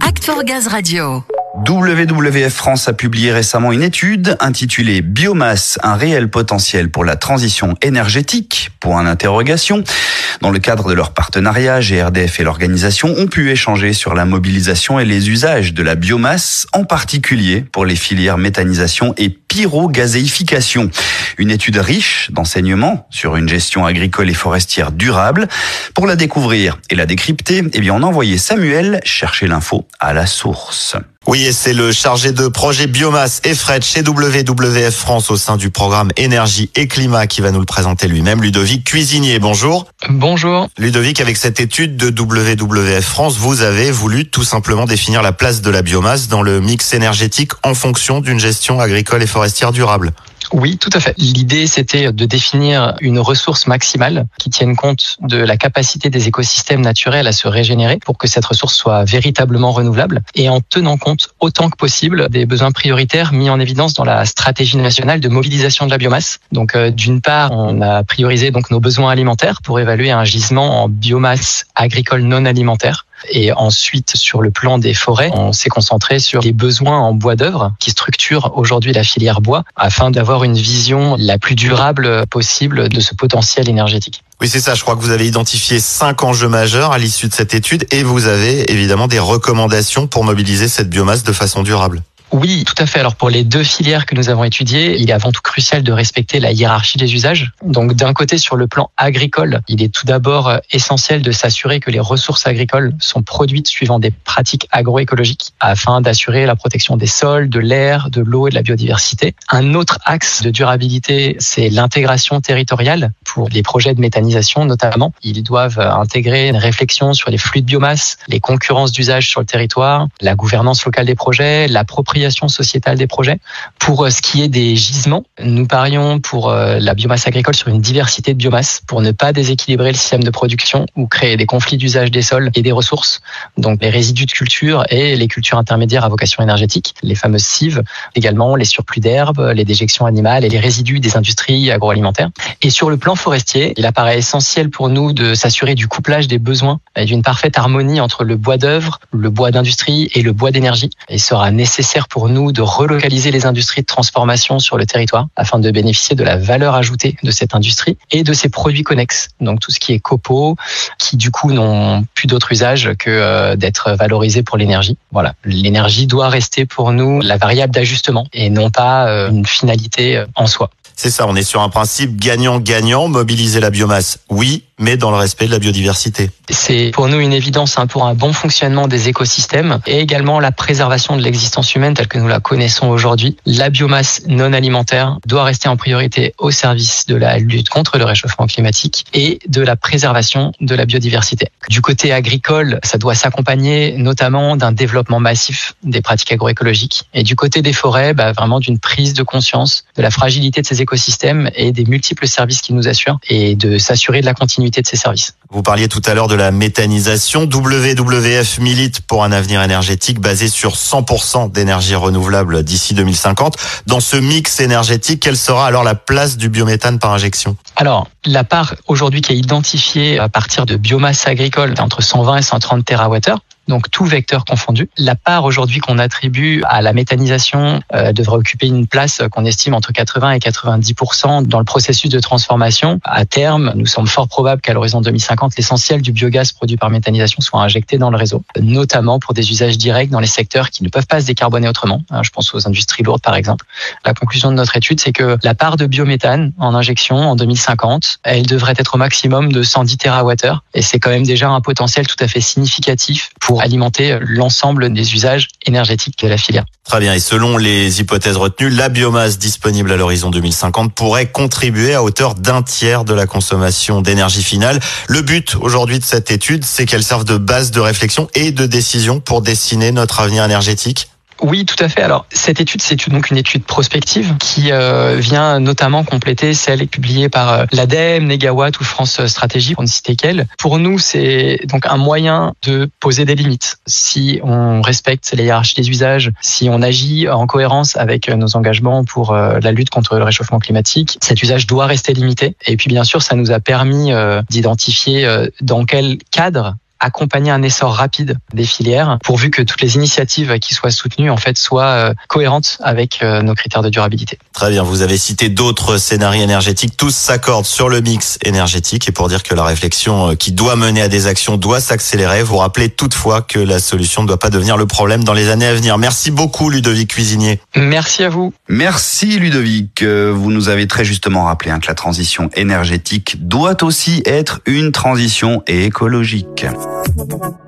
Act for Gaz Radio. WWF France a publié récemment une étude intitulée Biomasse, un réel potentiel pour la transition énergétique, pour un interrogation. Dans le cadre de leur partenariat, GRDF et l'organisation ont pu échanger sur la mobilisation et les usages de la biomasse, en particulier pour les filières méthanisation et pyrogazéification. Une étude riche d'enseignements sur une gestion agricole et forestière durable. Pour la découvrir et la décrypter, eh bien, on a Samuel chercher l'info à la source. Oui, et c'est le chargé de projet biomasse et fret chez WWF France au sein du programme énergie et climat qui va nous le présenter lui-même. Ludovic Cuisinier, bonjour. Bonjour. Ludovic, avec cette étude de WWF France, vous avez voulu tout simplement définir la place de la biomasse dans le mix énergétique en fonction d'une gestion agricole et forestière durable. Oui, tout à fait. L'idée, c'était de définir une ressource maximale qui tienne compte de la capacité des écosystèmes naturels à se régénérer pour que cette ressource soit véritablement renouvelable et en tenant compte autant que possible des besoins prioritaires mis en évidence dans la stratégie nationale de mobilisation de la biomasse. Donc, euh, d'une part, on a priorisé donc nos besoins alimentaires pour évaluer un gisement en biomasse agricole non alimentaire. Et ensuite, sur le plan des forêts, on s'est concentré sur les besoins en bois d'œuvre qui structurent aujourd'hui la filière bois afin d'avoir une vision la plus durable possible de ce potentiel énergétique. Oui, c'est ça. Je crois que vous avez identifié cinq enjeux majeurs à l'issue de cette étude et vous avez évidemment des recommandations pour mobiliser cette biomasse de façon durable. Oui, tout à fait. Alors pour les deux filières que nous avons étudiées, il est avant tout crucial de respecter la hiérarchie des usages. Donc d'un côté, sur le plan agricole, il est tout d'abord euh, essentiel de s'assurer que les ressources agricoles sont produites suivant des pratiques agroécologiques afin d'assurer la protection des sols, de l'air, de l'eau et de la biodiversité. Un autre axe de durabilité, c'est l'intégration territoriale pour les projets de méthanisation notamment. Ils doivent euh, intégrer une réflexion sur les flux de biomasse, les concurrences d'usage sur le territoire, la gouvernance locale des projets, la propriété sociétale des projets. Pour euh, ce qui est des gisements, nous parions pour euh, la biomasse agricole sur une diversité de biomasse pour ne pas déséquilibrer le système de production ou créer des conflits d'usage des sols et des ressources. Donc les résidus de culture et les cultures intermédiaires à vocation énergétique, les fameuses cives, également les surplus d'herbes, les déjections animales et les résidus des industries agroalimentaires. Et sur le plan forestier, il apparaît essentiel pour nous de s'assurer du couplage des besoins et d'une parfaite harmonie entre le bois d'œuvre, le bois d'industrie et le bois d'énergie. Il sera nécessaire pour nous de relocaliser les industries de transformation sur le territoire afin de bénéficier de la valeur ajoutée de cette industrie et de ses produits connexes. Donc tout ce qui est copeaux, qui du coup n'ont plus d'autre usage que euh, d'être valorisés pour l'énergie. Voilà, l'énergie doit rester pour nous la variable d'ajustement et non pas euh, une finalité euh, en soi. C'est ça, on est sur un principe gagnant-gagnant, mobiliser la biomasse, oui, mais dans le respect de la biodiversité. C'est pour nous une évidence hein, pour un bon fonctionnement des écosystèmes et également la préservation de l'existence humaine telle que nous la connaissons aujourd'hui. La biomasse non alimentaire doit rester en priorité au service de la lutte contre le réchauffement climatique et de la préservation de la biodiversité. Du côté agricole, ça doit s'accompagner notamment d'un développement massif des pratiques agroécologiques et du côté des forêts, bah, vraiment d'une prise de conscience de la fragilité de ces écosystèmes et des multiples services qui nous assurent et de s'assurer de la continuité de ces services. Vous parliez tout à l'heure de la méthanisation. WWF milite pour un avenir énergétique basé sur 100% d'énergie renouvelable d'ici 2050. Dans ce mix énergétique, quelle sera alors la place du biométhane par injection? Alors, la part aujourd'hui qui est identifiée à partir de biomasse agricole entre 120 et 130 TWh, donc tout vecteur confondu. La part aujourd'hui qu'on attribue à la méthanisation euh, devrait occuper une place qu'on estime entre 80 et 90% dans le processus de transformation. À terme, nous sommes fort probables qu'à l'horizon 2050, l'essentiel du biogaz produit par méthanisation soit injecté dans le réseau, notamment pour des usages directs dans les secteurs qui ne peuvent pas se décarboner autrement. Hein, je pense aux industries lourdes par exemple. La conclusion de notre étude, c'est que la part de biométhane en injection en 2050, elle devrait être au maximum de 110 TWh et c'est quand même déjà un potentiel tout à fait significatif pour alimenter l'ensemble des usages énergétiques de la filière. Très bien. Et selon les hypothèses retenues, la biomasse disponible à l'horizon 2050 pourrait contribuer à hauteur d'un tiers de la consommation d'énergie finale. Le but aujourd'hui de cette étude, c'est qu'elle serve de base de réflexion et de décision pour dessiner notre avenir énergétique. Oui, tout à fait. Alors, cette étude, c'est donc une étude prospective qui euh, vient notamment compléter celle publiée par euh, l'ADEME, Negawatt ou France Stratégie, pour ne citer qu'elle. Pour nous, c'est donc un moyen de poser des limites. Si on respecte les hiérarchies des usages, si on agit en cohérence avec nos engagements pour euh, la lutte contre le réchauffement climatique, cet usage doit rester limité. Et puis, bien sûr, ça nous a permis d'identifier dans quel cadre accompagner un essor rapide des filières, pourvu que toutes les initiatives qui soient soutenues en fait soient euh, cohérentes avec euh, nos critères de durabilité. Très bien, vous avez cité d'autres scénarios énergétiques, tous s'accordent sur le mix énergétique et pour dire que la réflexion qui doit mener à des actions doit s'accélérer, vous rappelez toutefois que la solution ne doit pas devenir le problème dans les années à venir. Merci beaucoup Ludovic Cuisinier. Merci à vous. Merci Ludovic. Vous nous avez très justement rappelé hein, que la transition énergétique doit aussi être une transition écologique. Thank you.